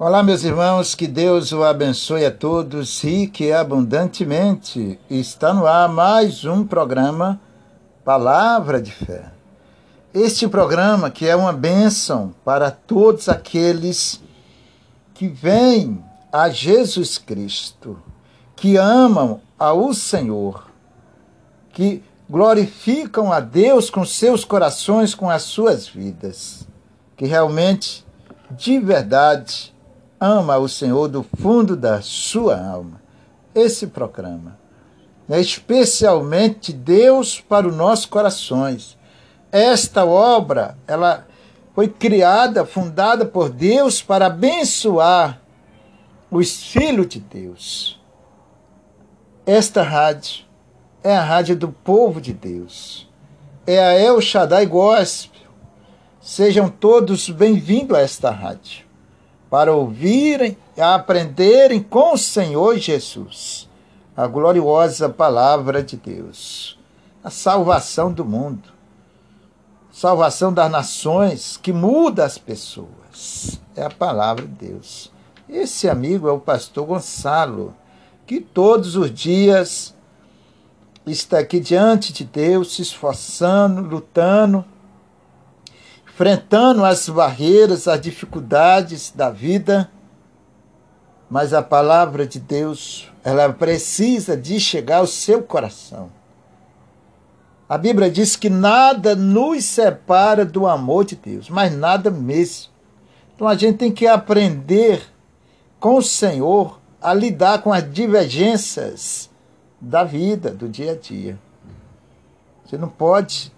Olá, meus irmãos, que Deus o abençoe a todos e abundantemente. Está no ar mais um programa Palavra de Fé. Este programa que é uma bênção para todos aqueles que vêm a Jesus Cristo, que amam ao Senhor, que glorificam a Deus com seus corações, com as suas vidas, que realmente, de verdade, ama o Senhor do fundo da sua alma. Esse programa é especialmente Deus para os nossos corações. Esta obra, ela foi criada, fundada por Deus para abençoar os filhos de Deus. Esta rádio é a rádio do povo de Deus. É a El Shaddai Gospel. Sejam todos bem-vindos a esta rádio para ouvirem e aprenderem com o Senhor Jesus a gloriosa palavra de Deus, a salvação do mundo, salvação das nações que muda as pessoas. É a palavra de Deus. Esse amigo é o pastor Gonçalo, que todos os dias está aqui diante de Deus, se esforçando, lutando enfrentando as barreiras, as dificuldades da vida, mas a palavra de Deus, ela precisa de chegar ao seu coração. A Bíblia diz que nada nos separa do amor de Deus, mas nada mesmo. Então a gente tem que aprender com o Senhor a lidar com as divergências da vida, do dia a dia. Você não pode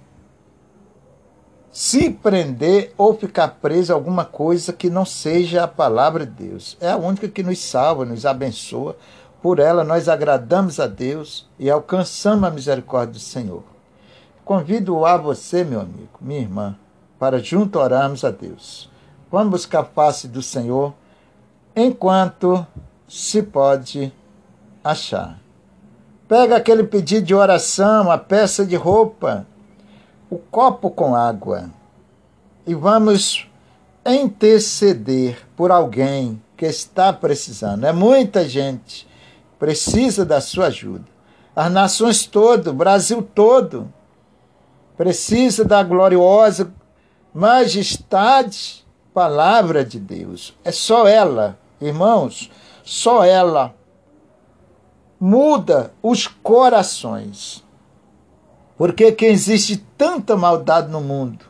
se prender ou ficar preso a alguma coisa que não seja a palavra de Deus. É a única que nos salva, nos abençoa. Por ela nós agradamos a Deus e alcançamos a misericórdia do Senhor. Convido a você, meu amigo, minha irmã, para junto orarmos a Deus. Vamos buscar a face do Senhor enquanto se pode achar. Pega aquele pedido de oração, a peça de roupa, o copo com água e vamos interceder por alguém que está precisando. É muita gente precisa da sua ajuda. As nações todas, o Brasil todo, precisa da gloriosa majestade, palavra de Deus. É só ela, irmãos, só ela muda os corações. Porque que existe tanta maldade no mundo?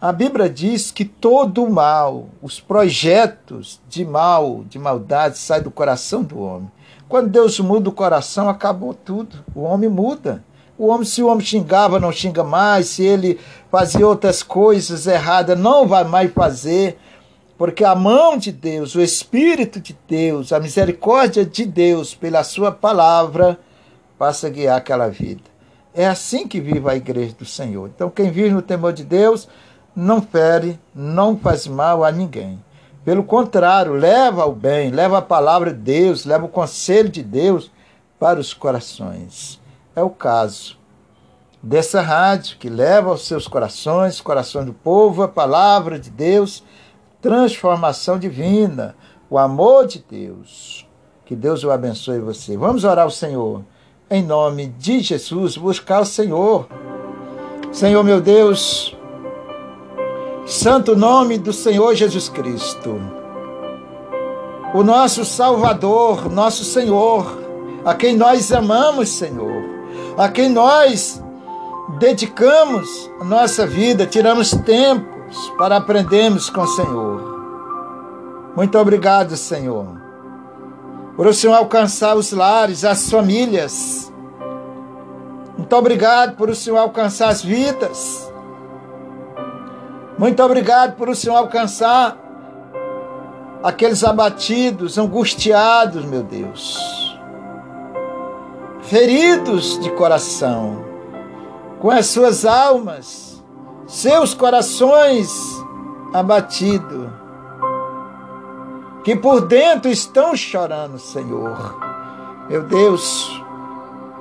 A Bíblia diz que todo o mal, os projetos de mal, de maldade, saem do coração do homem. Quando Deus muda o coração, acabou tudo. O homem muda. O homem, se o homem xingava, não xinga mais. Se ele fazia outras coisas erradas, não vai mais fazer. Porque a mão de Deus, o Espírito de Deus, a misericórdia de Deus, pela sua palavra, passa a guiar aquela vida. É assim que vive a igreja do Senhor. Então, quem vive no temor de Deus não fere, não faz mal a ninguém. Pelo contrário, leva o bem, leva a palavra de Deus, leva o conselho de Deus para os corações. É o caso dessa rádio que leva aos seus corações, coração do povo, a palavra de Deus, transformação divina, o amor de Deus. Que Deus o abençoe você. Vamos orar ao Senhor em nome de Jesus, buscar o Senhor. Senhor meu Deus, santo nome do Senhor Jesus Cristo, o nosso Salvador, nosso Senhor, a quem nós amamos, Senhor, a quem nós dedicamos a nossa vida, tiramos tempos para aprendermos com o Senhor. Muito obrigado, Senhor por o Senhor alcançar os lares, as famílias. Muito obrigado por o Senhor alcançar as vidas. Muito obrigado por o Senhor alcançar aqueles abatidos, angustiados, meu Deus. Feridos de coração, com as suas almas, seus corações abatidos que por dentro estão chorando, Senhor. Meu Deus,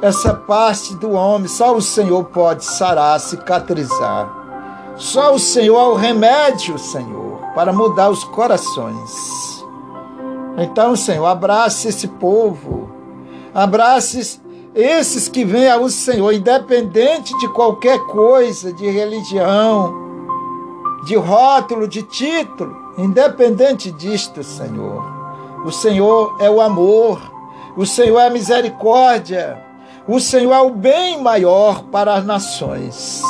essa parte do homem, só o Senhor pode sarar, cicatrizar. Só o Senhor é o remédio, Senhor, para mudar os corações. Então, Senhor, abrace esse povo, abrace esses que vêm ao Senhor, independente de qualquer coisa, de religião, de rótulo, de título, independente disto, Senhor. O Senhor é o amor, o Senhor é a misericórdia, o Senhor é o bem maior para as nações.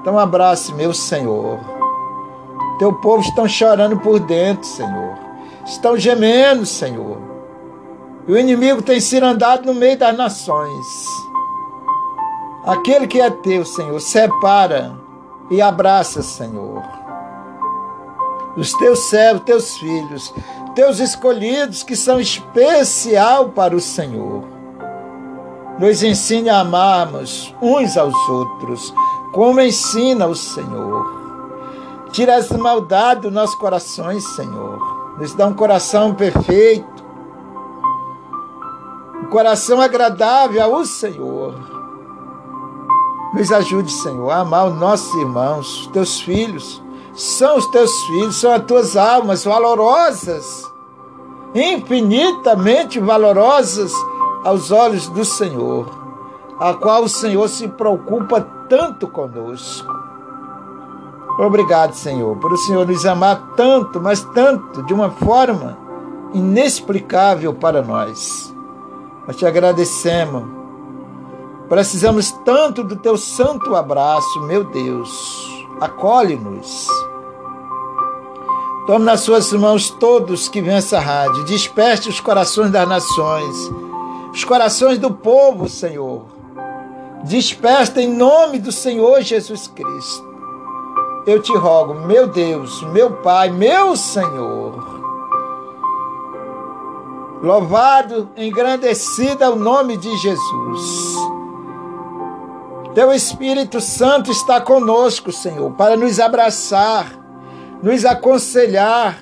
Então abrace, meu Senhor. Teu povo estão chorando por dentro, Senhor. Estão gemendo, Senhor. E o inimigo tem sido andado no meio das nações. Aquele que é teu, Senhor, separa e abraça, Senhor. Os teus servos, teus filhos, teus escolhidos que são especial para o Senhor nos ensine a amarmos uns aos outros, como ensina o Senhor. Tira as maldades dos nossos corações, Senhor. Nos dá um coração perfeito, um coração agradável ao Senhor. Nos ajude, Senhor, a amar os nossos irmãos, os teus filhos. São os teus filhos, são as tuas almas valorosas, infinitamente valorosas aos olhos do Senhor, a qual o Senhor se preocupa tanto conosco. Obrigado, Senhor, por o Senhor nos amar tanto, mas tanto, de uma forma inexplicável para nós. Nós te agradecemos. Precisamos tanto do teu santo abraço, meu Deus. Acolhe-nos. Tome nas suas mãos todos que vêm essa rádio. Desperte os corações das nações os corações do povo, Senhor. Desperta em nome do Senhor Jesus Cristo. Eu te rogo, meu Deus, meu Pai, meu Senhor. Louvado, engrandecido é o nome de Jesus. Teu Espírito Santo está conosco, Senhor, para nos abraçar, nos aconselhar,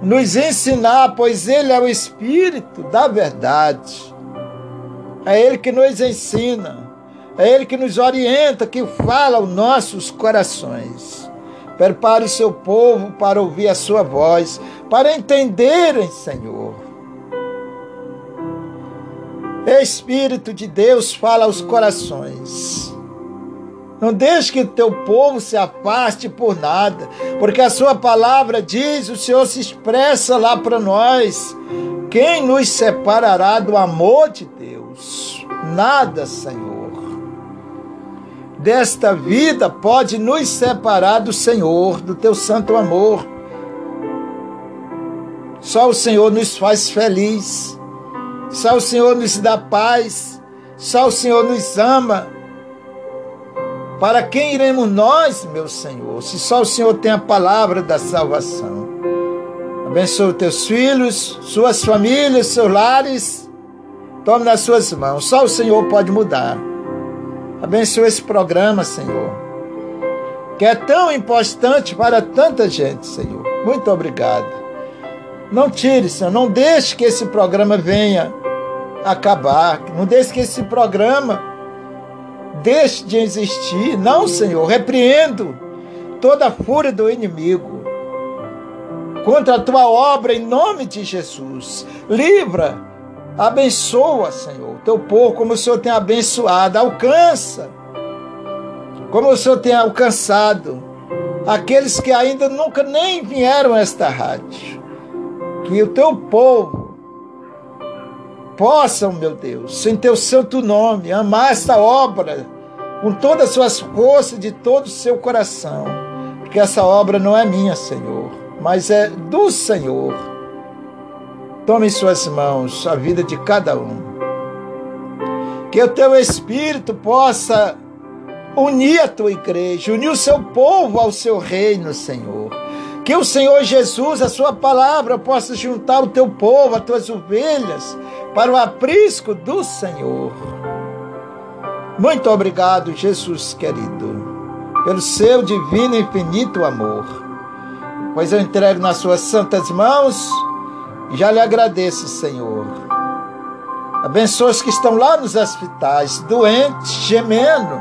nos ensinar, pois Ele é o Espírito da verdade. É Ele que nos ensina, é Ele que nos orienta, que fala aos nossos corações. Prepare o seu povo para ouvir a sua voz, para entenderem, Senhor. Espírito de Deus fala aos corações. Não deixe que o teu povo se afaste por nada, porque a sua palavra diz, o Senhor se expressa lá para nós. Quem nos separará do amor de Deus? Nada, Senhor. Desta vida pode nos separar do Senhor, do teu santo amor. Só o Senhor nos faz feliz. Só o Senhor nos dá paz. Só o Senhor nos ama. Para quem iremos nós, meu Senhor, se só o Senhor tem a palavra da salvação? Abençoe teus filhos, suas famílias, seus lares. Tome nas suas mãos. Só o Senhor pode mudar. Abençoe esse programa, Senhor, que é tão importante para tanta gente, Senhor. Muito obrigado. Não tire, Senhor, não deixe que esse programa venha acabar. Não deixe que esse programa deixe de existir. Não, Senhor, repreendo toda a fúria do inimigo contra a tua obra em nome de Jesus. Livra, abençoa, Senhor, teu povo como o Senhor tem abençoado, alcança, como o Senhor tem alcançado aqueles que ainda nunca nem vieram a esta rádio. Que o teu povo possam, meu Deus, em teu santo nome, amar esta obra com todas as suas forças, de todo o seu coração, porque essa obra não é minha, Senhor, mas é do Senhor. Tome em suas mãos a vida de cada um. Que o teu Espírito possa unir a tua igreja, unir o seu povo ao seu reino, Senhor. Que o Senhor Jesus, a sua palavra, possa juntar o teu povo, as tuas ovelhas, para o aprisco do Senhor. Muito obrigado, Jesus querido, pelo seu divino e infinito amor. Pois eu entrego nas suas santas mãos já lhe agradeço, Senhor. Abençoa os que estão lá nos hospitais, doentes, gemendo.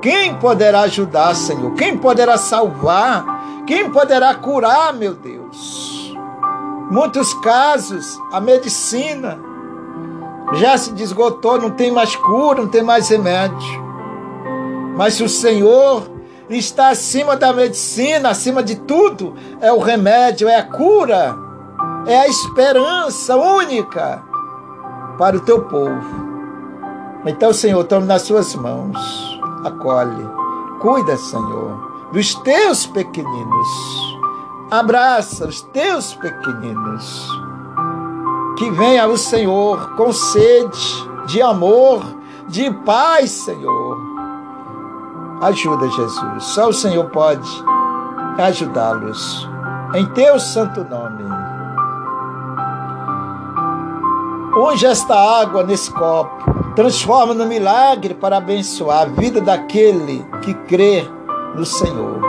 Quem poderá ajudar, Senhor? Quem poderá salvar? Quem poderá curar, meu Deus? Muitos casos, a medicina já se desgotou, não tem mais cura, não tem mais remédio. Mas se o Senhor está acima da medicina, acima de tudo, é o remédio, é a cura, é a esperança única para o teu povo. Então, Senhor, tome nas suas mãos, acolhe, cuida, Senhor, dos teus pequeninos, abraça os teus pequeninos. Que venha o Senhor com sede de amor, de paz, Senhor. Ajuda, Jesus. Só o Senhor pode ajudá-los. Em teu santo nome. Unge esta água nesse copo transforma no milagre para abençoar a vida daquele que crê no Senhor,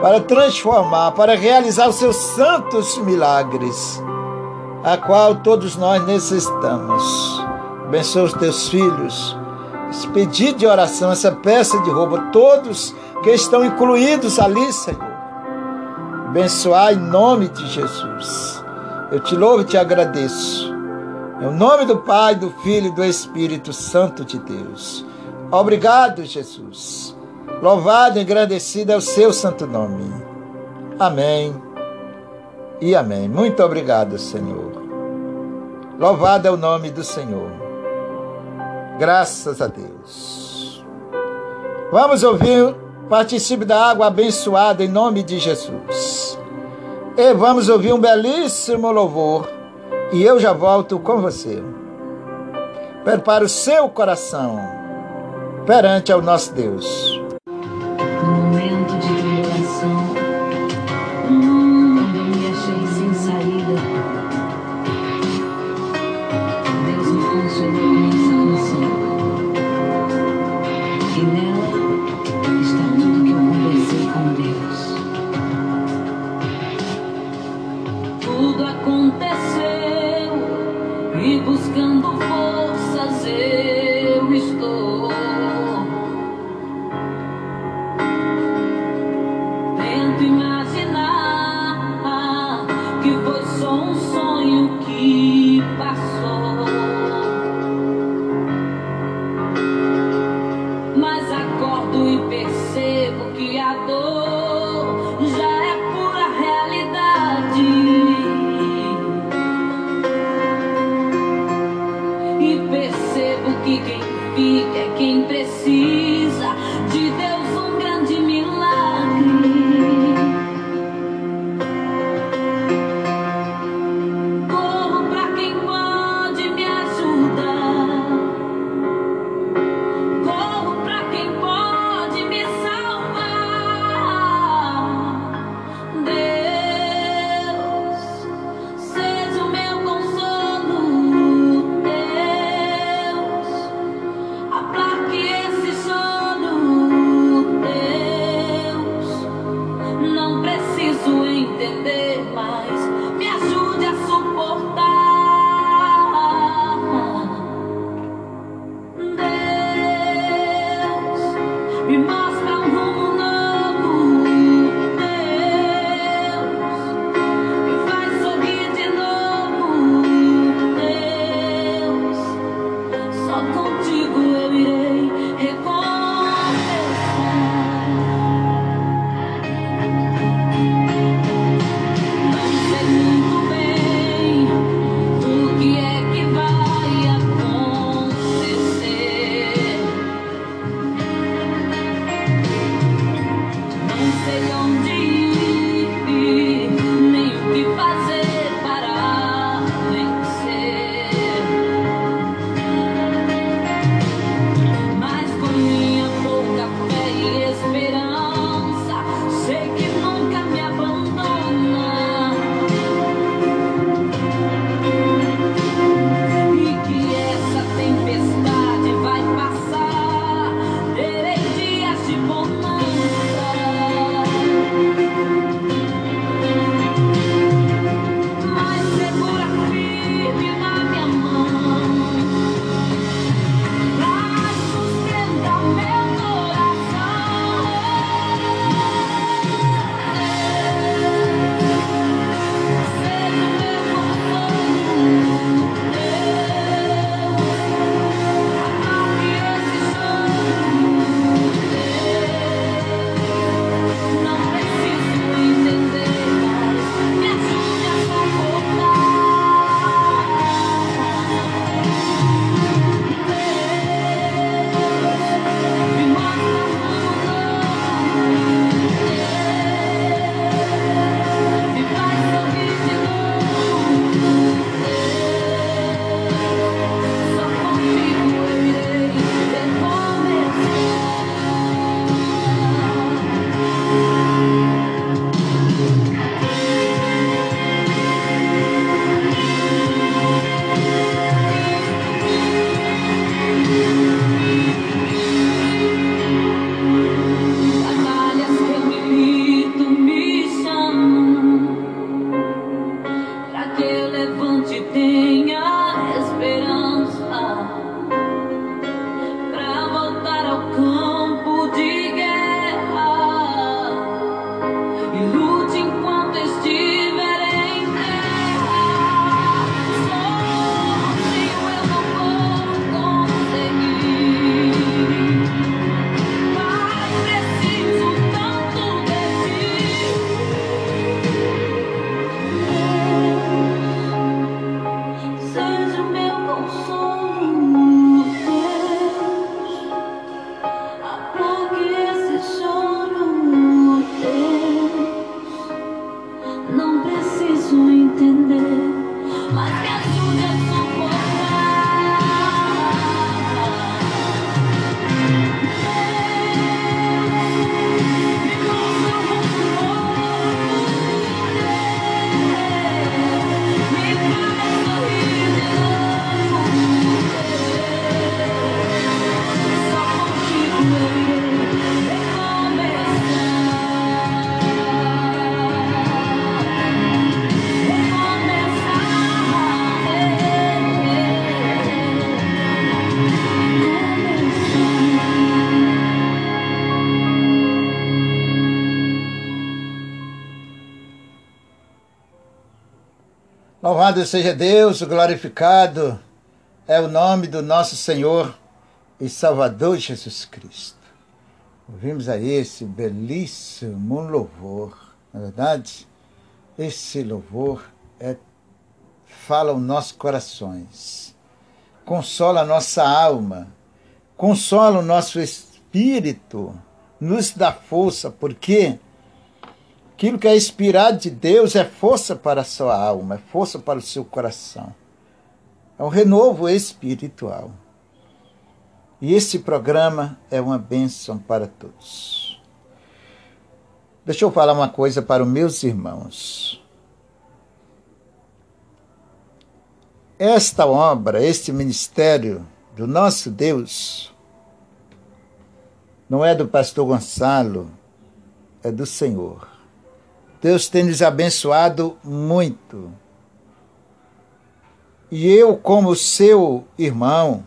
para transformar, para realizar os seus santos milagres, a qual todos nós necessitamos. Abençoa os teus filhos, esse pedido de oração, essa peça de roubo, todos que estão incluídos ali, Senhor. Abençoar em nome de Jesus. Eu te louvo e te agradeço em nome do Pai, do Filho e do Espírito Santo de Deus. Obrigado, Jesus. Louvado e engrandecido é o seu santo nome. Amém e amém. Muito obrigado, Senhor. Louvado é o nome do Senhor. Graças a Deus. Vamos ouvir, participe da água abençoada em nome de Jesus. E vamos ouvir um belíssimo louvor e eu já volto com você. Prepare o seu coração perante ao nosso Deus. Louvado seja Deus, glorificado é o nome do nosso Senhor e Salvador Jesus Cristo. Ouvimos aí esse belíssimo louvor, na é verdade, esse louvor é, fala os nossos corações, consola a nossa alma, consola o nosso espírito, nos dá força, porque Aquilo que é inspirado de Deus é força para a sua alma, é força para o seu coração. É um renovo espiritual. E esse programa é uma bênção para todos. Deixa eu falar uma coisa para os meus irmãos. Esta obra, este ministério do nosso Deus, não é do pastor Gonçalo, é do Senhor. Deus tem nos abençoado muito. E eu, como seu irmão,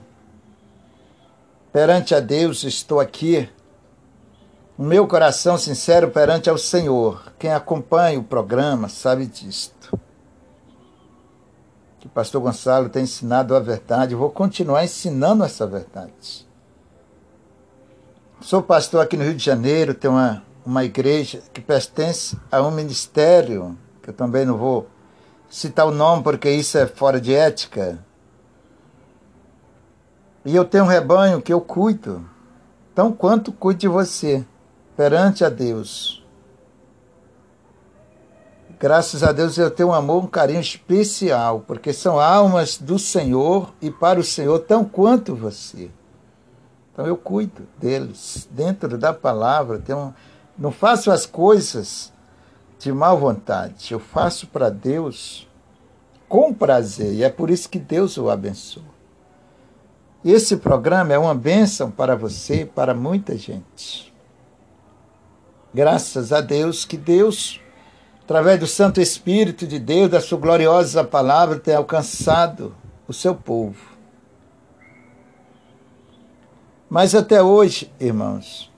perante a Deus, estou aqui, o meu coração sincero perante ao Senhor. Quem acompanha o programa sabe disto. Que o pastor Gonçalo tem ensinado a verdade, eu vou continuar ensinando essa verdade. Sou pastor aqui no Rio de Janeiro, tenho uma uma igreja que pertence a um ministério, que eu também não vou citar o nome porque isso é fora de ética. E eu tenho um rebanho que eu cuido, tão quanto cuido de você, perante a Deus. Graças a Deus eu tenho um amor, um carinho especial, porque são almas do Senhor e para o Senhor, tão quanto você. Então eu cuido deles. Dentro da palavra tem um não faço as coisas de má vontade. Eu faço para Deus com prazer. E é por isso que Deus o abençoa. Esse programa é uma bênção para você e para muita gente. Graças a Deus que Deus, através do Santo Espírito de Deus, da sua gloriosa palavra, tem alcançado o seu povo. Mas até hoje, irmãos,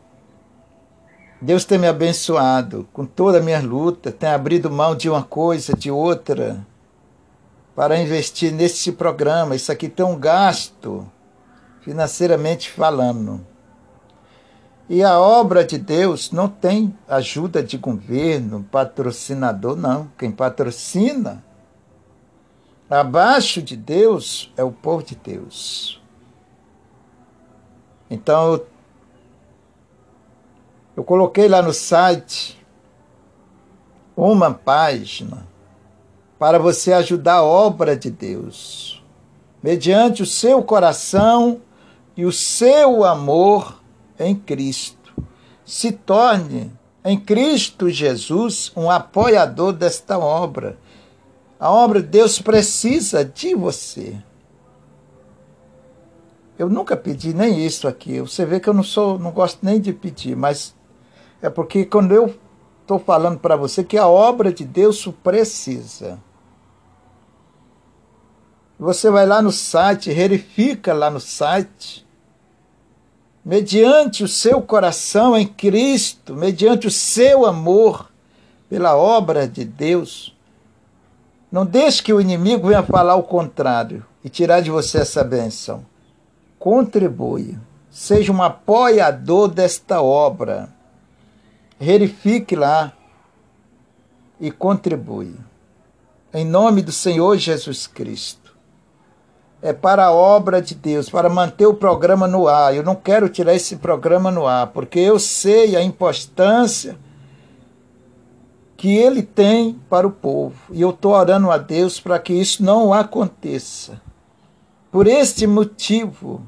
Deus tem me abençoado com toda a minha luta, tem abrido mão de uma coisa, de outra, para investir nesse programa. Isso aqui tem um gasto, financeiramente falando. E a obra de Deus não tem ajuda de governo, patrocinador, não. Quem patrocina abaixo de Deus é o povo de Deus. Então eu coloquei lá no site uma página para você ajudar a obra de Deus, mediante o seu coração e o seu amor em Cristo. Se torne em Cristo Jesus um apoiador desta obra. A obra de Deus precisa de você. Eu nunca pedi nem isso aqui. Você vê que eu não sou, não gosto nem de pedir, mas é porque quando eu estou falando para você que a obra de Deus precisa. Você vai lá no site, verifica lá no site, mediante o seu coração em Cristo, mediante o seu amor pela obra de Deus. Não deixe que o inimigo venha falar o contrário e tirar de você essa bênção. Contribui, seja um apoiador desta obra. Verifique lá e contribui. Em nome do Senhor Jesus Cristo. É para a obra de Deus, para manter o programa no ar. Eu não quero tirar esse programa no ar, porque eu sei a importância que ele tem para o povo. E eu estou orando a Deus para que isso não aconteça. Por este motivo,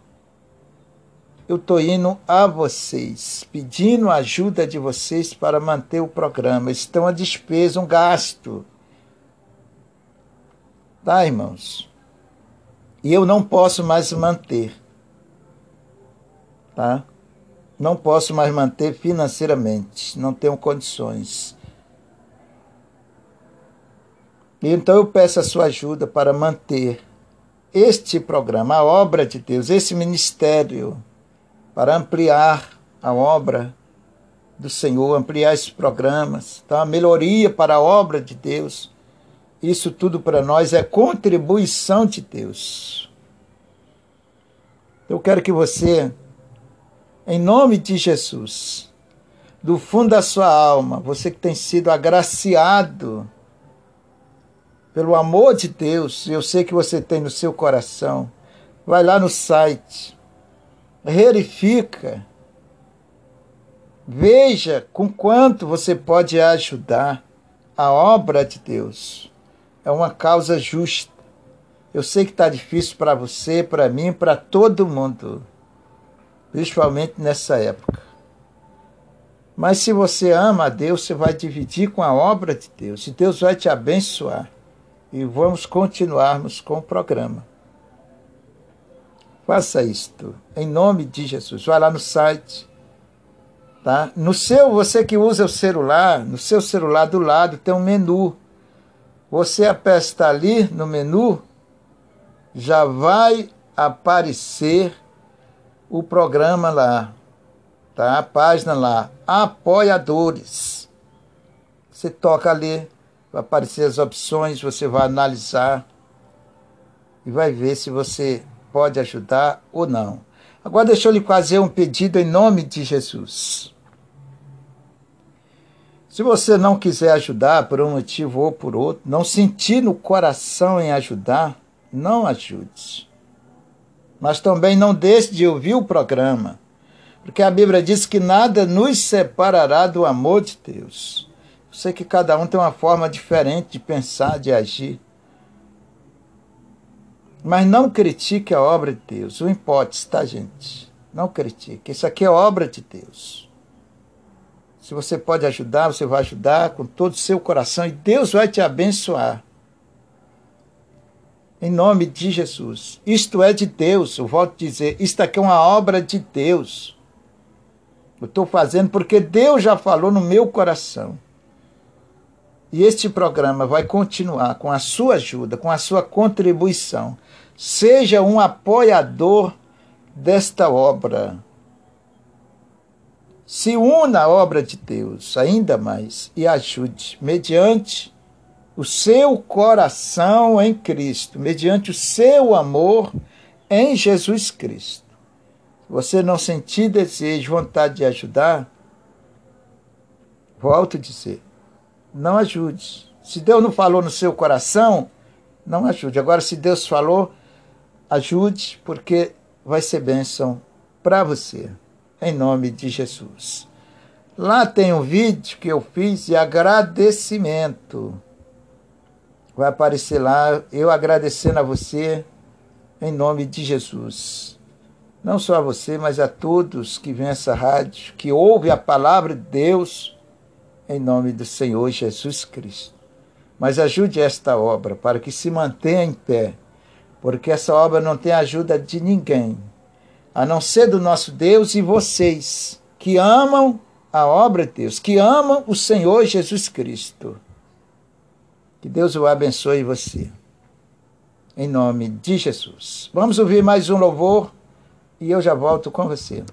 eu estou indo a vocês, pedindo a ajuda de vocês para manter o programa. Estão a despesa, um gasto. Tá, irmãos? E eu não posso mais manter. Tá? Não posso mais manter financeiramente. Não tenho condições. Então eu peço a sua ajuda para manter este programa, a obra de Deus, esse ministério para ampliar a obra do Senhor, ampliar esses programas, tá? melhoria para a obra de Deus. Isso tudo para nós é contribuição de Deus. Eu quero que você, em nome de Jesus, do fundo da sua alma, você que tem sido agraciado pelo amor de Deus, eu sei que você tem no seu coração, vai lá no site verifica, veja com quanto você pode ajudar a obra de Deus. É uma causa justa. Eu sei que está difícil para você, para mim, para todo mundo, principalmente nessa época. Mas se você ama a Deus, você vai dividir com a obra de Deus e Deus vai te abençoar. E vamos continuarmos com o programa. Faça isto, em nome de Jesus. Vai lá no site, tá? No seu, você que usa o celular, no seu celular do lado tem um menu. Você aperta ali no menu, já vai aparecer o programa lá, tá? A página lá, apoiadores. Você toca ali, vai aparecer as opções, você vai analisar e vai ver se você pode ajudar ou não. Agora deixa eu lhe fazer um pedido em nome de Jesus. Se você não quiser ajudar por um motivo ou por outro, não sentir no coração em ajudar, não ajude. Mas também não deixe de ouvir o programa, porque a Bíblia diz que nada nos separará do amor de Deus. Eu sei que cada um tem uma forma diferente de pensar, de agir. Mas não critique a obra de Deus. O hipótese, tá, gente? Não critique. Isso aqui é obra de Deus. Se você pode ajudar, você vai ajudar com todo o seu coração e Deus vai te abençoar. Em nome de Jesus. Isto é de Deus. Eu volto a dizer, isto aqui é uma obra de Deus. Eu estou fazendo porque Deus já falou no meu coração. E este programa vai continuar com a sua ajuda, com a sua contribuição. Seja um apoiador desta obra. Se una à obra de Deus ainda mais e ajude, mediante o seu coração em Cristo, mediante o seu amor em Jesus Cristo. Se você não sentir desejo, vontade de ajudar, volto a dizer, não ajude. Se Deus não falou no seu coração, não ajude. Agora, se Deus falou, ajude, porque vai ser bênção para você, em nome de Jesus. Lá tem um vídeo que eu fiz de agradecimento. Vai aparecer lá, eu agradecendo a você, em nome de Jesus. Não só a você, mas a todos que vêm essa rádio, que ouvem a palavra de Deus em nome do Senhor Jesus Cristo. Mas ajude esta obra para que se mantenha em pé, porque essa obra não tem ajuda de ninguém, a não ser do nosso Deus e vocês, que amam a obra de Deus, que amam o Senhor Jesus Cristo. Que Deus o abençoe você. em nome de Jesus. Vamos ouvir mais um louvor e eu já volto com você.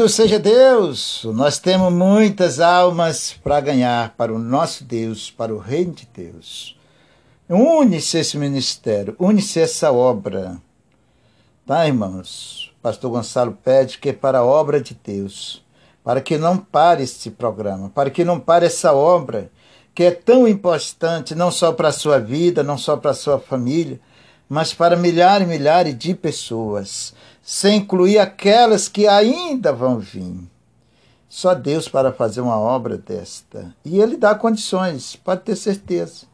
Louvado seja Deus! Nós temos muitas almas para ganhar para o nosso Deus, para o reino de Deus. Une-se esse ministério, une-se essa obra. Tá, irmãos? Pastor Gonçalo pede que é para a obra de Deus, para que não pare este programa, para que não pare essa obra que é tão importante, não só para a sua vida, não só para a sua família, mas para milhares e milhares de pessoas, sem incluir aquelas que ainda vão vir. Só Deus para fazer uma obra desta. E Ele dá condições, pode ter certeza.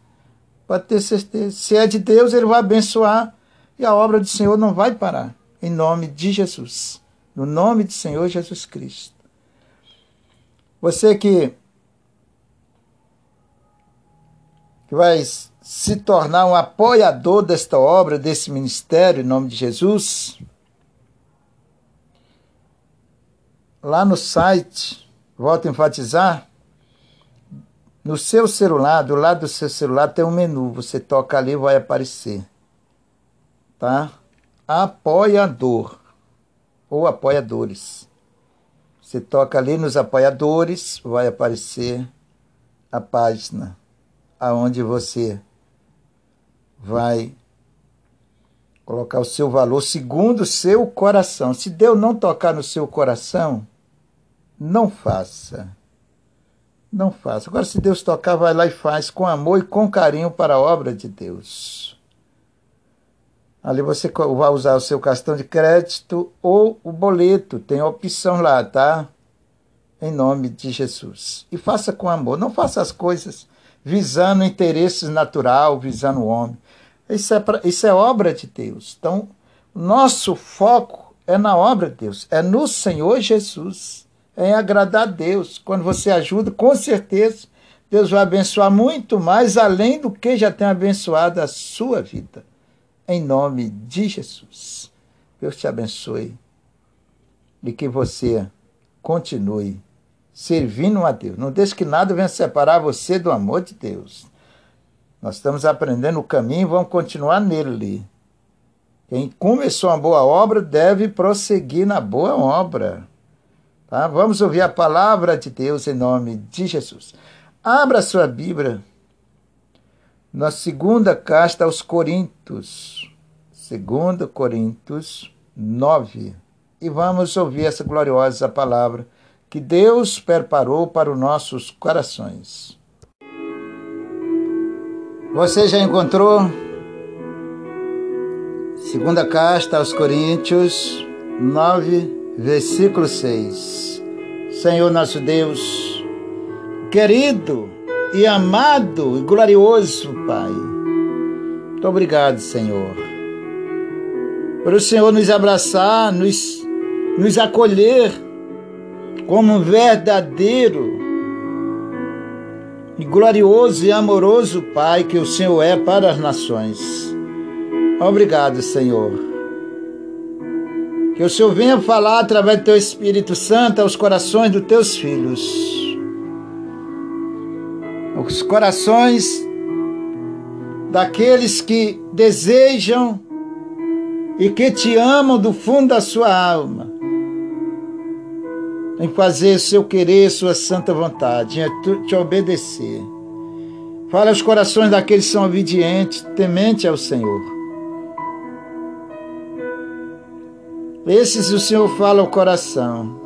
Pode ter certeza. Se é de Deus, Ele vai abençoar e a obra do Senhor não vai parar. Em nome de Jesus. No nome do Senhor Jesus Cristo. Você que, que vai se tornar um apoiador desta obra, desse ministério, em nome de Jesus, lá no site, volto a enfatizar, no seu celular, do lado do seu celular tem um menu, você toca ali vai aparecer. Tá? Apoiador ou apoiadores. Você toca ali nos apoiadores, vai aparecer a página aonde você vai colocar o seu valor segundo o seu coração. Se Deus não tocar no seu coração, não faça. Não faça. Agora, se Deus tocar, vai lá e faz com amor e com carinho para a obra de Deus. Ali você vai usar o seu cartão de crédito ou o boleto, tem opção lá, tá? Em nome de Jesus. E faça com amor. Não faça as coisas visando interesses natural, visando o homem. Isso é, pra, isso é obra de Deus. Então, nosso foco é na obra de Deus, é no Senhor Jesus, é em agradar a Deus. Quando você ajuda, com certeza, Deus vai abençoar muito mais, além do que já tem abençoado a sua vida. Em nome de Jesus. Deus te abençoe e que você continue servindo a Deus. Não deixe que nada venha separar você do amor de Deus. Nós estamos aprendendo o caminho e vamos continuar nele. Quem começou uma boa obra deve prosseguir na boa obra. Tá? Vamos ouvir a palavra de Deus em nome de Jesus. Abra sua Bíblia na segunda carta aos Coríntios. Segunda Coríntios 9. E vamos ouvir essa gloriosa palavra que Deus preparou para os nossos corações. Você já encontrou? Segunda carta aos Coríntios 9, versículo 6. Senhor nosso Deus, querido e amado e glorioso Pai, muito obrigado, Senhor, por o Senhor nos abraçar, nos, nos acolher como um verdadeiro e glorioso e amoroso Pai que o Senhor é para as nações. Obrigado, Senhor. Que o Senhor venha falar através do teu Espírito Santo aos corações dos teus filhos. Os corações daqueles que desejam e que te amam do fundo da sua alma em fazer seu querer, sua santa vontade, em te obedecer. Fala aos corações daqueles que são obedientes, temente ao Senhor. Esses o Senhor fala ao coração,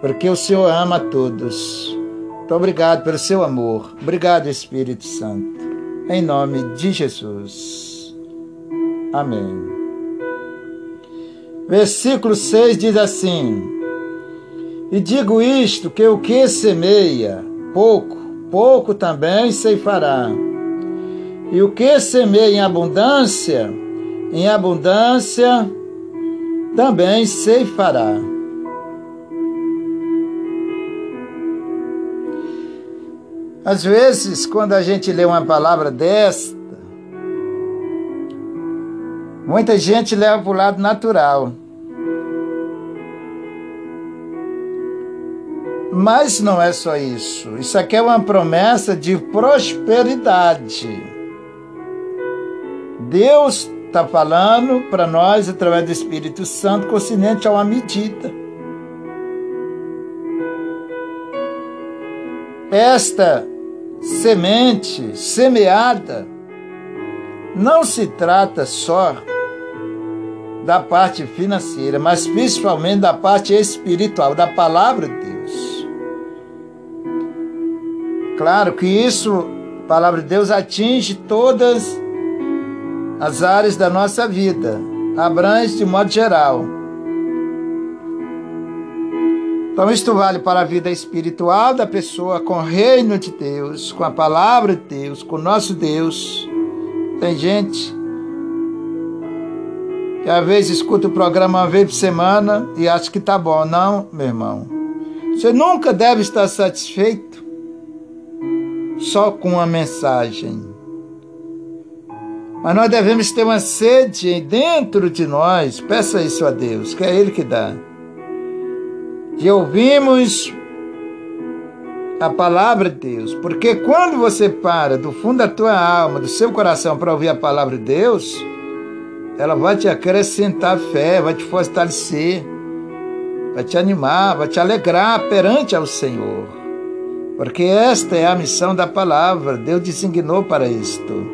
porque o Senhor ama a todos. Muito obrigado pelo seu amor. Obrigado, Espírito Santo. Em nome de Jesus. Amém. Versículo 6 diz assim: e digo isto: que o que semeia pouco, pouco também ceifará. E o que semeia em abundância, em abundância também ceifará. Às vezes, quando a gente lê uma palavra desta, muita gente leva para o lado natural. Mas não é só isso. Isso aqui é uma promessa de prosperidade. Deus está falando para nós através do Espírito Santo consciente a uma medida. Esta semente semeada não se trata só da parte financeira, mas principalmente da parte espiritual, da palavra de Deus. Claro que isso, a palavra de Deus, atinge todas as áreas da nossa vida, abrange de modo geral. Então, isto vale para a vida espiritual da pessoa com o reino de Deus, com a palavra de Deus, com o nosso Deus. Tem gente que às vezes escuta o programa uma vez por semana e acha que tá bom. Não, meu irmão. Você nunca deve estar satisfeito só com uma mensagem. Mas nós devemos ter uma sede dentro de nós. Peça isso a Deus, que é Ele que dá. De ouvirmos a palavra de Deus. Porque quando você para do fundo da tua alma, do seu coração, para ouvir a palavra de Deus, ela vai te acrescentar fé, vai te fortalecer, vai te animar, vai te alegrar perante ao Senhor. Porque esta é a missão da palavra, Deus designou para isto.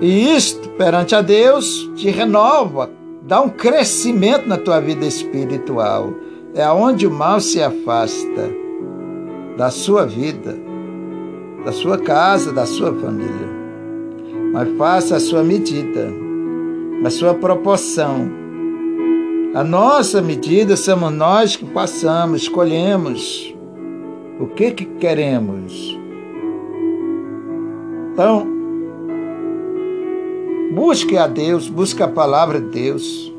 E isto, perante a Deus, te renova, dá um crescimento na tua vida espiritual. É aonde o mal se afasta da sua vida, da sua casa, da sua família mas faça a sua medida, a sua proporção. A nossa medida somos nós que passamos, escolhemos o que, que queremos. Então, busque a Deus, busque a palavra de Deus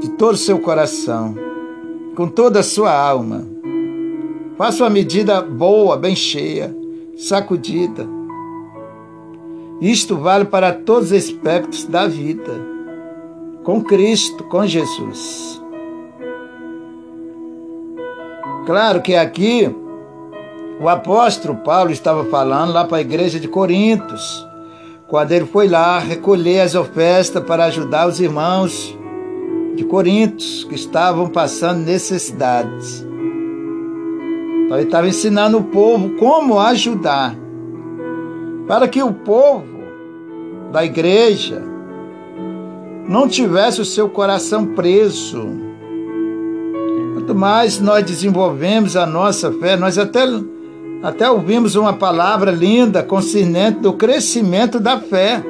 de todo o seu coração, com toda a sua alma. Faça uma medida boa, bem cheia, sacudida isto vale para todos os aspectos da vida, com Cristo, com Jesus. Claro que aqui o apóstolo Paulo estava falando lá para a igreja de Corintos, quando ele foi lá recolher as ofertas para ajudar os irmãos de Corintos que estavam passando necessidades. Então ele estava ensinando o povo como ajudar para que o povo da igreja não tivesse o seu coração preso. Quanto mais nós desenvolvemos a nossa fé, nós até, até ouvimos uma palavra linda concernente do crescimento da fé.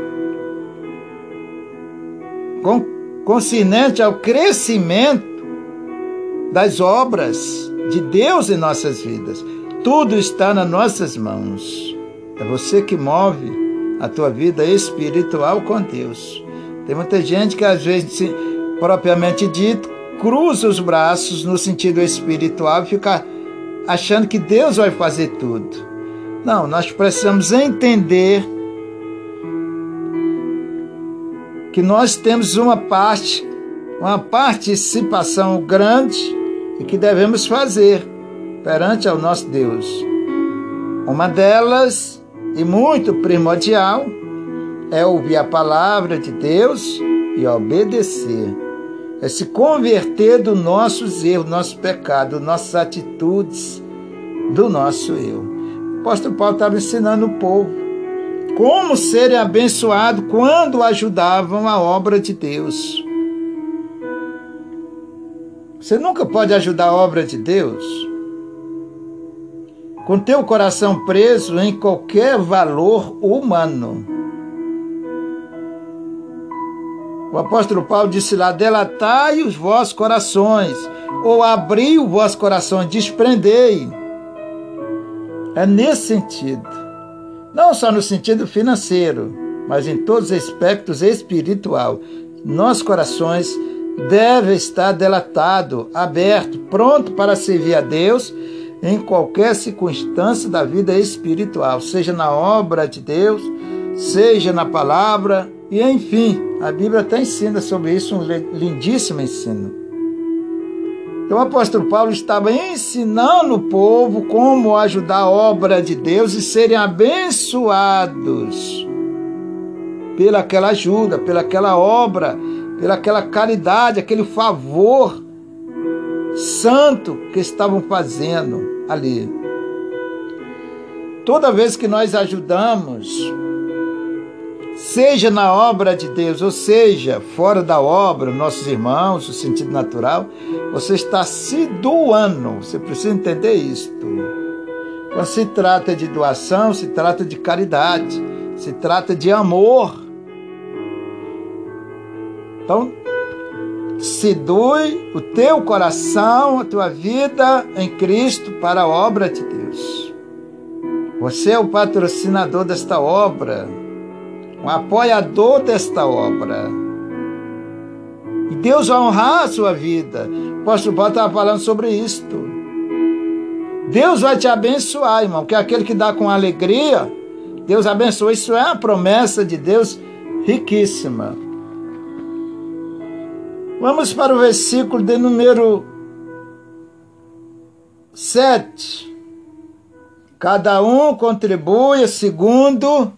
Concernente ao crescimento das obras de Deus em nossas vidas. Tudo está nas nossas mãos. É você que move a tua vida espiritual com Deus. Tem muita gente que às vezes, propriamente dito, cruza os braços no sentido espiritual e fica achando que Deus vai fazer tudo. Não, nós precisamos entender que nós temos uma parte, uma participação grande e que devemos fazer perante ao nosso Deus. Uma delas e muito primordial é ouvir a palavra de Deus e obedecer. É se converter dos nossos erros, nossos pecados, nossas atitudes, do nosso eu. O apóstolo Paulo estava ensinando o povo como serem abençoados quando ajudavam a obra de Deus. Você nunca pode ajudar a obra de Deus com teu coração preso em qualquer valor humano. O apóstolo Paulo disse lá: delatai os vossos corações, ou abri o vosso coração, desprendei. É nesse sentido. Não só no sentido financeiro, mas em todos os aspectos espiritual. Nossos corações devem estar delatado, aberto, pronto para servir a Deus em qualquer circunstância da vida espiritual, seja na obra de Deus, seja na palavra, e enfim, a Bíblia até ensina sobre isso um lindíssimo ensino. Então o apóstolo Paulo estava ensinando o povo como ajudar a obra de Deus e serem abençoados pelaquela ajuda, pelaquela obra, pelaquela caridade, aquele favor santo que estavam fazendo ali. Toda vez que nós ajudamos, seja na obra de Deus, ou seja, fora da obra, nossos irmãos, o sentido natural, você está se doando. Você precisa entender isto. Quando se trata de doação, se trata de caridade, Se trata de amor. Então, seduz o teu coração, a tua vida em Cristo para a obra de Deus. Você é o patrocinador desta obra, um apoiador desta obra. E Deus vai honrar a sua vida. O apóstolo Paulo estava falando sobre isto. Deus vai te abençoar, irmão, porque aquele que dá com alegria, Deus abençoa. Isso é a promessa de Deus riquíssima. Vamos para o versículo de número 7. Cada um contribui segundo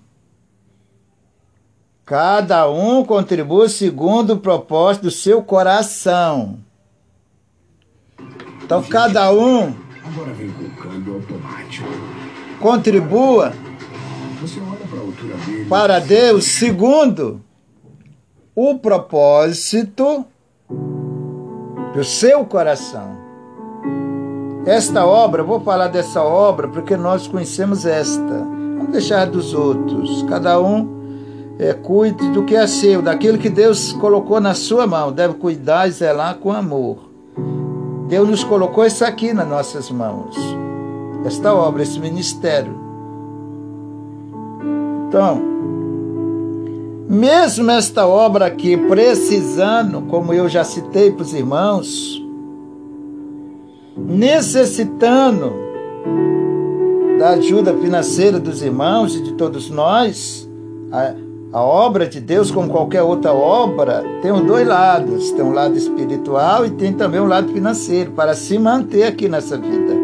Cada um contribui segundo o propósito do seu coração. Então, cada um contribua para Deus segundo o propósito do seu coração. Esta obra, vou falar dessa obra porque nós conhecemos esta. Vamos deixar dos outros. Cada um é, cuide do que é seu, daquilo que Deus colocou na sua mão. Deve cuidar e zelar com amor. Deus nos colocou isso aqui nas nossas mãos. Esta obra, esse ministério. Então, mesmo esta obra aqui, precisando, como eu já citei para os irmãos, necessitando da ajuda financeira dos irmãos e de todos nós, a obra de Deus, como qualquer outra obra, tem os dois lados. Tem um lado espiritual e tem também um lado financeiro, para se manter aqui nessa vida.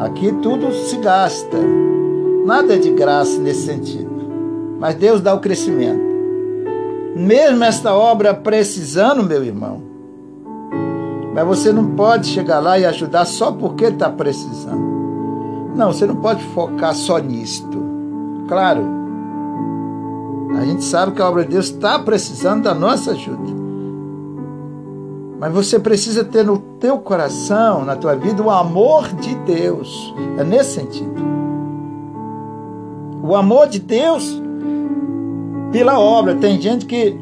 Aqui tudo se gasta. Nada é de graça nesse sentido. Mas Deus dá o crescimento. Mesmo esta obra precisando, meu irmão. Mas você não pode chegar lá e ajudar só porque está precisando. Não, você não pode focar só nisto. Claro, a gente sabe que a obra de Deus está precisando da nossa ajuda. Mas você precisa ter no teu coração, na tua vida, o amor de Deus. É nesse sentido. O amor de Deus pela obra. Tem gente que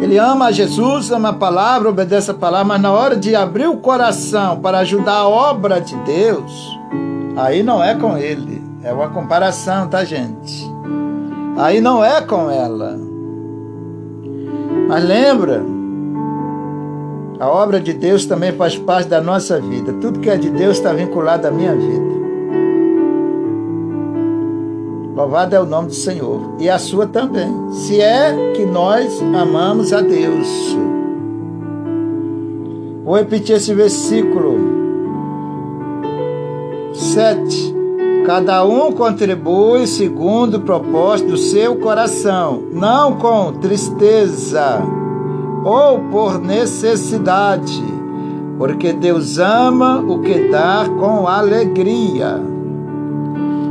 ele ama a Jesus, ama a palavra, obedece a palavra, mas na hora de abrir o coração para ajudar a obra de Deus, aí não é com ele. É uma comparação, tá, gente? Aí não é com ela. Mas lembra, a obra de Deus também faz parte da nossa vida. Tudo que é de Deus está vinculado à minha vida. Louvado é o nome do Senhor. E a sua também. Se é que nós amamos a Deus. Vou repetir esse versículo 7. Cada um contribui segundo o propósito do seu coração, não com tristeza ou por necessidade, porque Deus ama o que dá com alegria.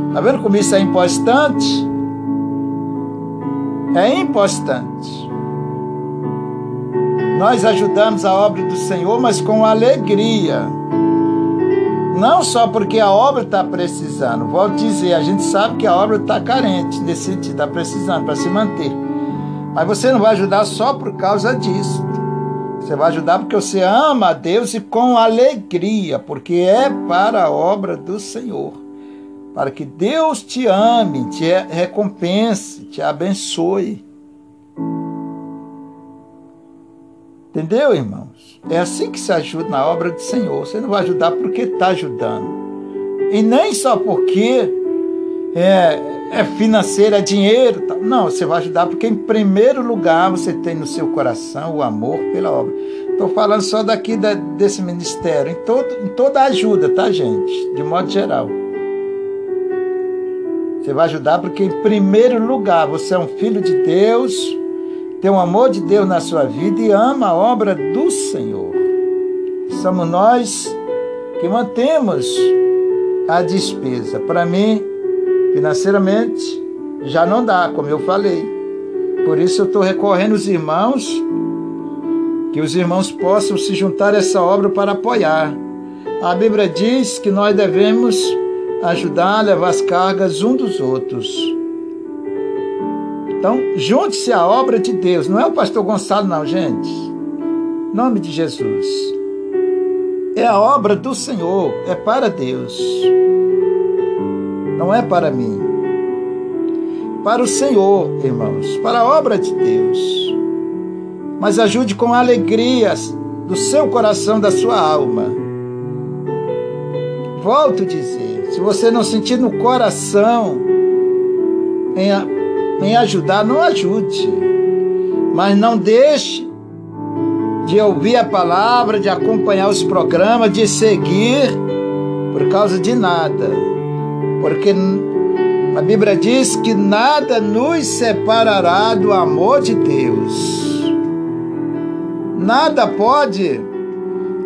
Está vendo como isso é importante? É importante. Nós ajudamos a obra do Senhor, mas com alegria. Não só porque a obra está precisando, volto a dizer, a gente sabe que a obra está carente, nesse sentido, está precisando para se manter. Mas você não vai ajudar só por causa disso. Você vai ajudar porque você ama a Deus e com alegria, porque é para a obra do Senhor. Para que Deus te ame, te recompense, te abençoe. Entendeu, irmãos? É assim que se ajuda na obra do Senhor. Você não vai ajudar porque está ajudando. E nem só porque é, é financeiro, é dinheiro. Não, você vai ajudar porque, em primeiro lugar, você tem no seu coração o amor pela obra. Estou falando só daqui da, desse ministério, em, todo, em toda ajuda, tá, gente? De modo geral. Você vai ajudar porque, em primeiro lugar, você é um filho de Deus tem o amor de Deus na sua vida e ama a obra do Senhor. Somos nós que mantemos a despesa. Para mim, financeiramente, já não dá, como eu falei. Por isso eu estou recorrendo aos irmãos, que os irmãos possam se juntar a essa obra para apoiar. A Bíblia diz que nós devemos ajudar a levar as cargas um dos outros. Então, junte-se à obra de Deus. Não é o pastor Gonçalo, não, gente. Nome de Jesus. É a obra do Senhor, é para Deus. Não é para mim. Para o Senhor, irmãos, para a obra de Deus. Mas ajude com alegria do seu coração, da sua alma. Volto a dizer, se você não sentir no coração em em ajudar, não ajude. Mas não deixe de ouvir a palavra, de acompanhar os programas, de seguir por causa de nada. Porque a Bíblia diz que nada nos separará do amor de Deus. Nada pode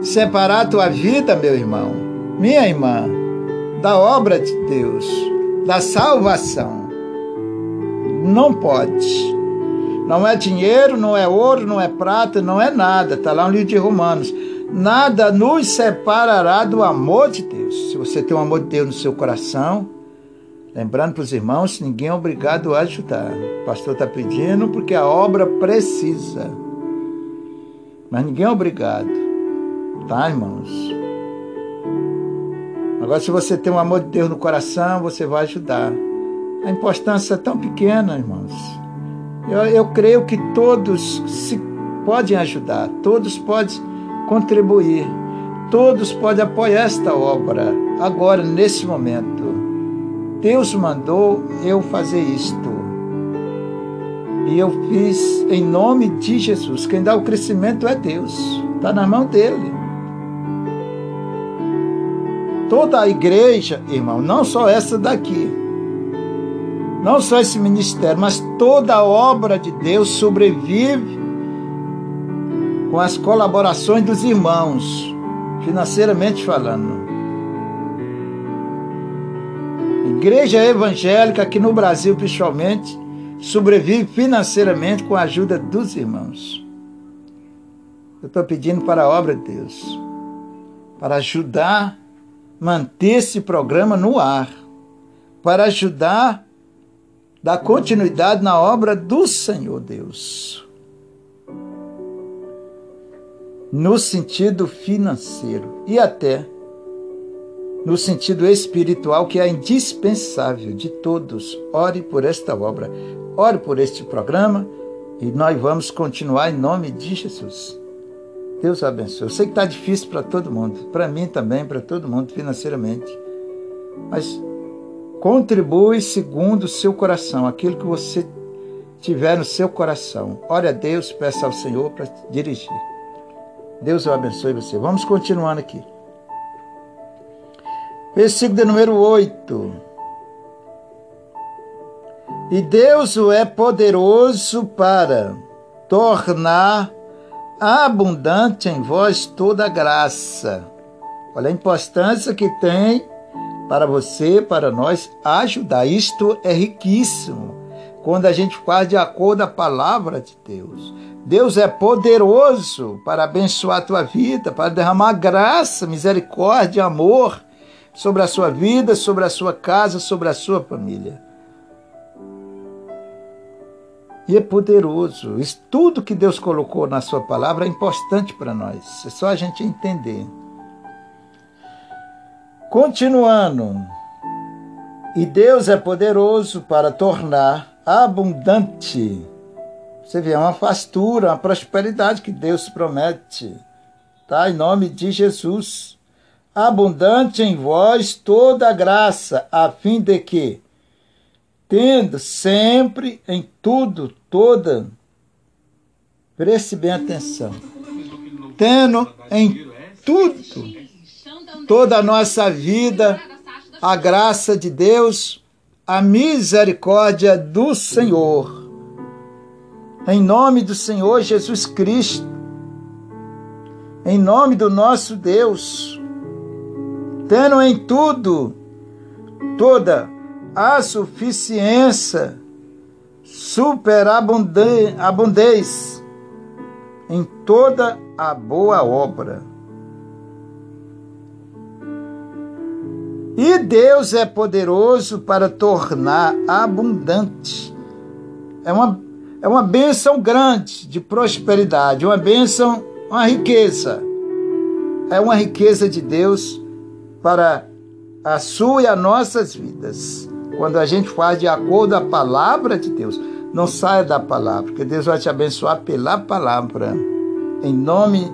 separar a tua vida, meu irmão, minha irmã, da obra de Deus, da salvação. Não pode. Não é dinheiro, não é ouro, não é prata, não é nada. Está lá no livro de Romanos. Nada nos separará do amor de Deus. Se você tem o amor de Deus no seu coração, lembrando para os irmãos, ninguém é obrigado a ajudar. O pastor está pedindo porque a obra precisa. Mas ninguém é obrigado. Tá, irmãos? Agora, se você tem o amor de Deus no coração, você vai ajudar. A importância é tão pequena, irmãos. Eu, eu creio que todos se podem ajudar, todos podem contribuir, todos podem apoiar esta obra agora, nesse momento. Deus mandou eu fazer isto. E eu fiz em nome de Jesus. Quem dá o crescimento é Deus. Está na mão dele. Toda a igreja, irmão, não só essa daqui, não só esse ministério, mas toda a obra de Deus sobrevive com as colaborações dos irmãos, financeiramente falando. Igreja evangélica aqui no Brasil, principalmente, sobrevive financeiramente com a ajuda dos irmãos. Eu estou pedindo para a obra de Deus, para ajudar manter esse programa no ar, para ajudar dar continuidade na obra do Senhor Deus. No sentido financeiro e até no sentido espiritual, que é indispensável de todos. Ore por esta obra, ore por este programa e nós vamos continuar em nome de Jesus. Deus abençoe. Eu sei que está difícil para todo mundo, para mim também, para todo mundo financeiramente. Mas Contribui segundo o seu coração, aquilo que você tiver no seu coração. Ore a Deus, peça ao Senhor para dirigir. Deus o abençoe você. Vamos continuando aqui. Versículo de número 8. E Deus o é poderoso para tornar abundante em vós toda graça. Olha a importância que tem para você, para nós ajudar. Isto é riquíssimo. Quando a gente faz de acordo com a palavra de Deus. Deus é poderoso para abençoar a tua vida, para derramar graça, misericórdia, amor sobre a sua vida, sobre a sua casa, sobre a sua família. E é poderoso. Isso, tudo que Deus colocou na sua palavra é importante para nós. É só a gente entender. Continuando, e Deus é poderoso para tornar abundante. Você vê, é uma fastura, uma prosperidade que Deus promete. Tá? Em nome de Jesus. Abundante em vós toda a graça, a fim de que, tendo sempre em tudo, toda, preste bem atenção, tendo em tudo, toda a nossa vida, a graça de Deus, a misericórdia do Senhor. Em nome do Senhor Jesus Cristo, em nome do nosso Deus, tendo em tudo toda a suficiência, superabundez em toda a boa obra E Deus é poderoso para tornar abundante é uma, é uma bênção grande de prosperidade, uma bênção, uma riqueza. É uma riqueza de Deus para a sua e as nossas vidas. Quando a gente faz de acordo a palavra de Deus, não saia da palavra, porque Deus vai te abençoar pela palavra. Em nome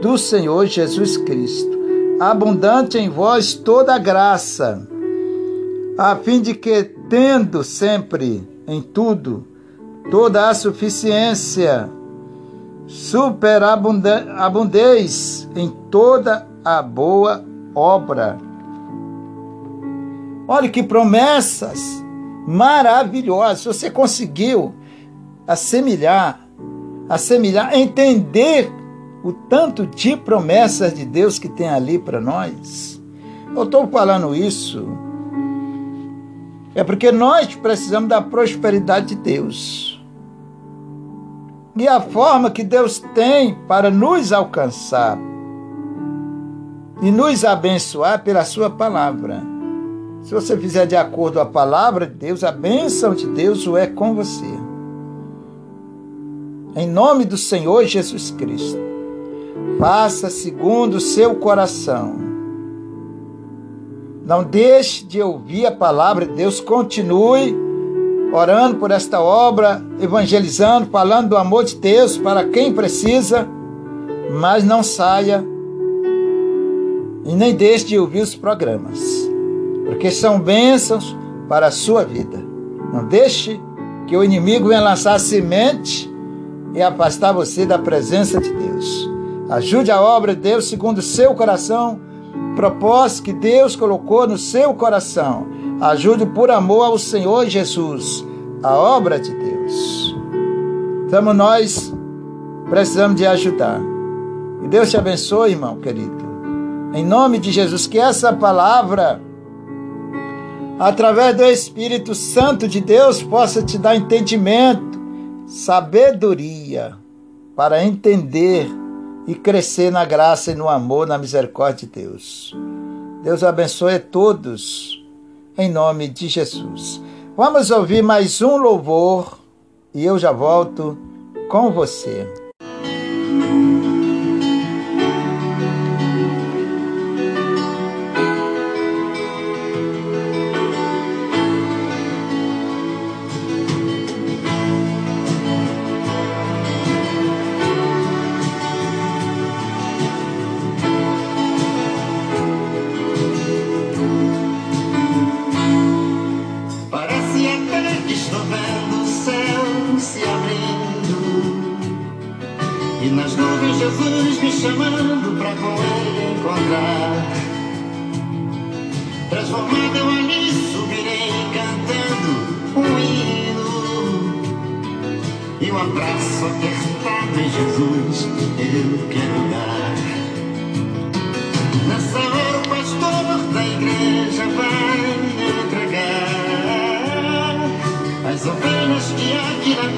do Senhor Jesus Cristo. Abundante em vós toda a graça, a fim de que, tendo sempre em tudo toda a suficiência, superabundez em toda a boa obra Olha que promessas maravilhosas. Você conseguiu assemelhar, assemelhar, entender o tanto de promessas de Deus que tem ali para nós. Eu estou falando isso é porque nós precisamos da prosperidade de Deus. E a forma que Deus tem para nos alcançar e nos abençoar pela Sua palavra. Se você fizer de acordo a palavra de Deus, a bênção de Deus o é com você. Em nome do Senhor Jesus Cristo, faça segundo o seu coração. Não deixe de ouvir a palavra de Deus, continue orando por esta obra, evangelizando, falando do amor de Deus para quem precisa, mas não saia e nem deixe de ouvir os programas porque são bênçãos para a sua vida. Não deixe que o inimigo venha lançar semente e afastar você da presença de Deus. Ajude a obra de Deus segundo o seu coração, propósito que Deus colocou no seu coração. Ajude por amor ao Senhor Jesus, a obra de Deus. Estamos nós, precisamos de ajudar. E Deus te abençoe, irmão querido. Em nome de Jesus, que essa palavra através do Espírito Santo de Deus, possa te dar entendimento, sabedoria para entender e crescer na graça e no amor, na misericórdia de Deus. Deus abençoe todos, em nome de Jesus. Vamos ouvir mais um louvor e eu já volto com você. Thank you.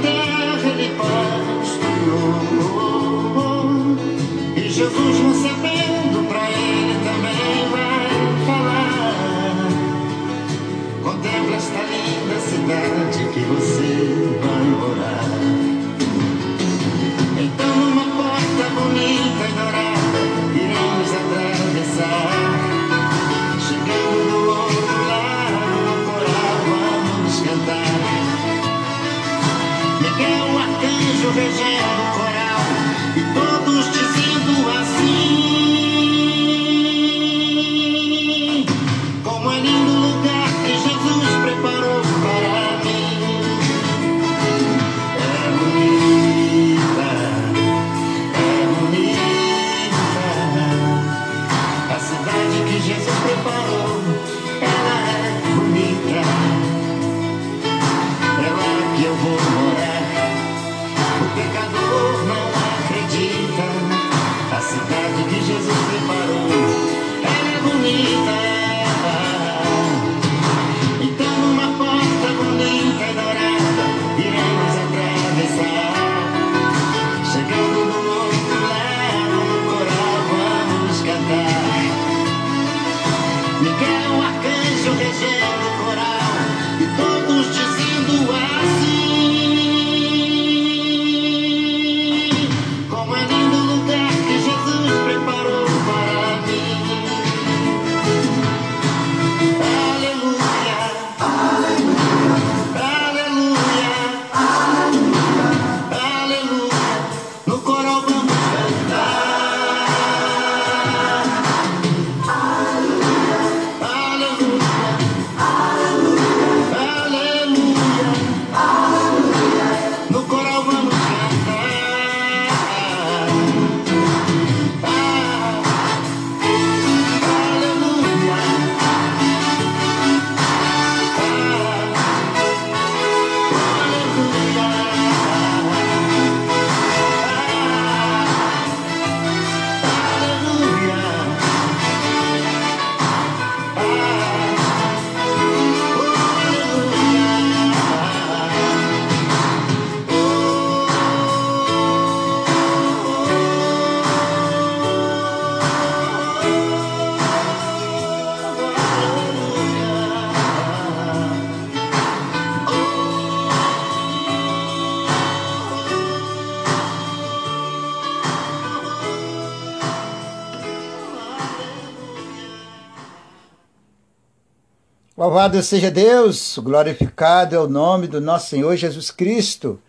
Louvado seja Deus, glorificado é o nome do nosso Senhor Jesus Cristo.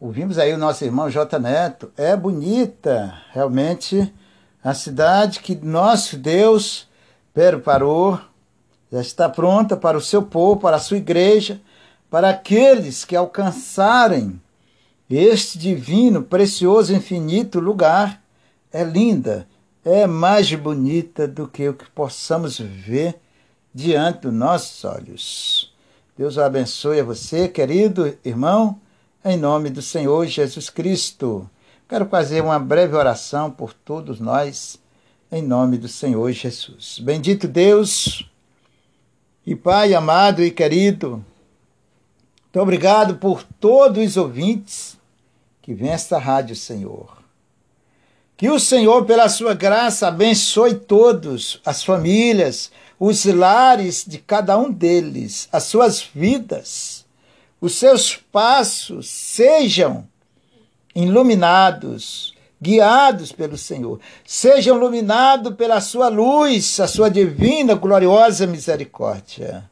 Ouvimos aí o nosso irmão J. Neto. É bonita, realmente, a cidade que nosso Deus preparou, já está pronta para o seu povo, para a sua igreja, para aqueles que alcançarem este divino, precioso, infinito lugar. É linda, é mais bonita do que o que possamos ver diante dos nossos olhos. Deus abençoe a você, querido irmão, em nome do Senhor Jesus Cristo. Quero fazer uma breve oração por todos nós, em nome do Senhor Jesus. Bendito Deus e Pai amado e querido, muito obrigado por todos os ouvintes que vêm esta rádio, Senhor. Que o Senhor, pela sua graça, abençoe todos, as famílias, os lares de cada um deles, as suas vidas, os seus passos sejam iluminados, guiados pelo Senhor, sejam iluminados pela sua luz, a sua divina, gloriosa misericórdia.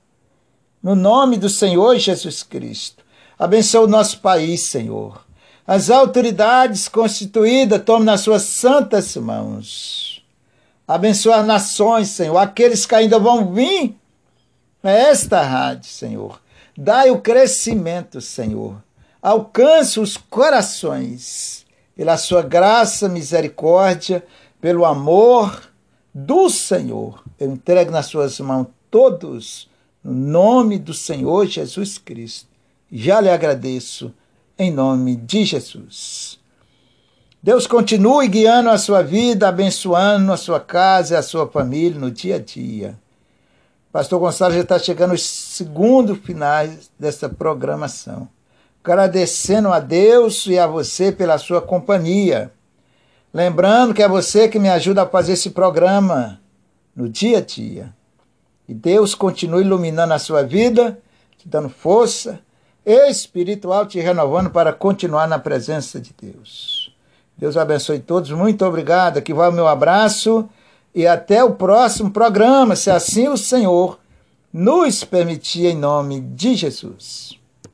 No nome do Senhor Jesus Cristo, abençoe o nosso país, Senhor. As autoridades constituídas tomem nas suas santas mãos Abençoa as nações, Senhor, aqueles que ainda vão vir a esta rádio, Senhor. Dai o crescimento, Senhor. Alcance os corações pela sua graça, misericórdia, pelo amor do Senhor. Eu entrego nas suas mãos todos, no nome do Senhor Jesus Cristo. Já lhe agradeço, em nome de Jesus. Deus continue guiando a sua vida, abençoando a sua casa e a sua família no dia a dia. Pastor Gonçalo já está chegando aos segundos finais dessa programação. Agradecendo a Deus e a você pela sua companhia. Lembrando que é você que me ajuda a fazer esse programa no dia a dia. E Deus continue iluminando a sua vida, te dando força espiritual, te renovando para continuar na presença de Deus. Deus abençoe todos. Muito obrigado. Aqui vai o meu abraço e até o próximo programa, se assim o Senhor nos permitir, em nome de Jesus.